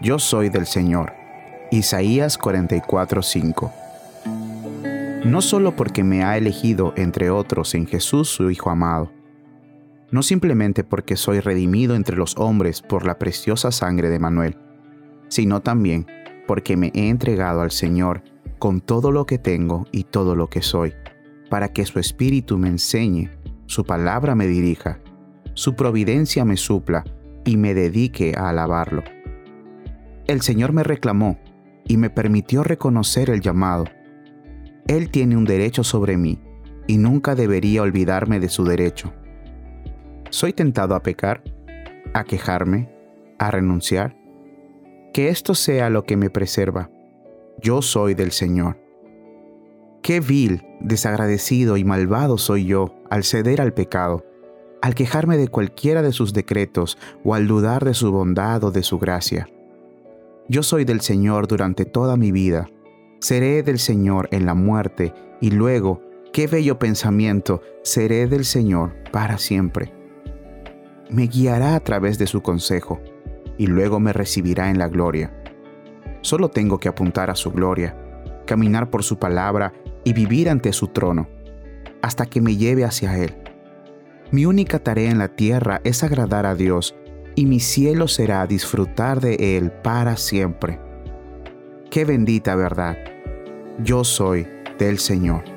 Yo soy del Señor. Isaías 44:5. No solo porque me ha elegido entre otros en Jesús su Hijo amado, no simplemente porque soy redimido entre los hombres por la preciosa sangre de Manuel, sino también porque me he entregado al Señor con todo lo que tengo y todo lo que soy, para que su Espíritu me enseñe, su palabra me dirija, su providencia me supla y me dedique a alabarlo. El Señor me reclamó y me permitió reconocer el llamado. Él tiene un derecho sobre mí y nunca debería olvidarme de su derecho. ¿Soy tentado a pecar? ¿A quejarme? ¿A renunciar? Que esto sea lo que me preserva. Yo soy del Señor. Qué vil, desagradecido y malvado soy yo al ceder al pecado, al quejarme de cualquiera de sus decretos o al dudar de su bondad o de su gracia. Yo soy del Señor durante toda mi vida, seré del Señor en la muerte y luego, qué bello pensamiento, seré del Señor para siempre. Me guiará a través de su consejo y luego me recibirá en la gloria. Solo tengo que apuntar a su gloria, caminar por su palabra y vivir ante su trono, hasta que me lleve hacia Él. Mi única tarea en la tierra es agradar a Dios y mi cielo será disfrutar de Él para siempre. Qué bendita verdad. Yo soy del Señor.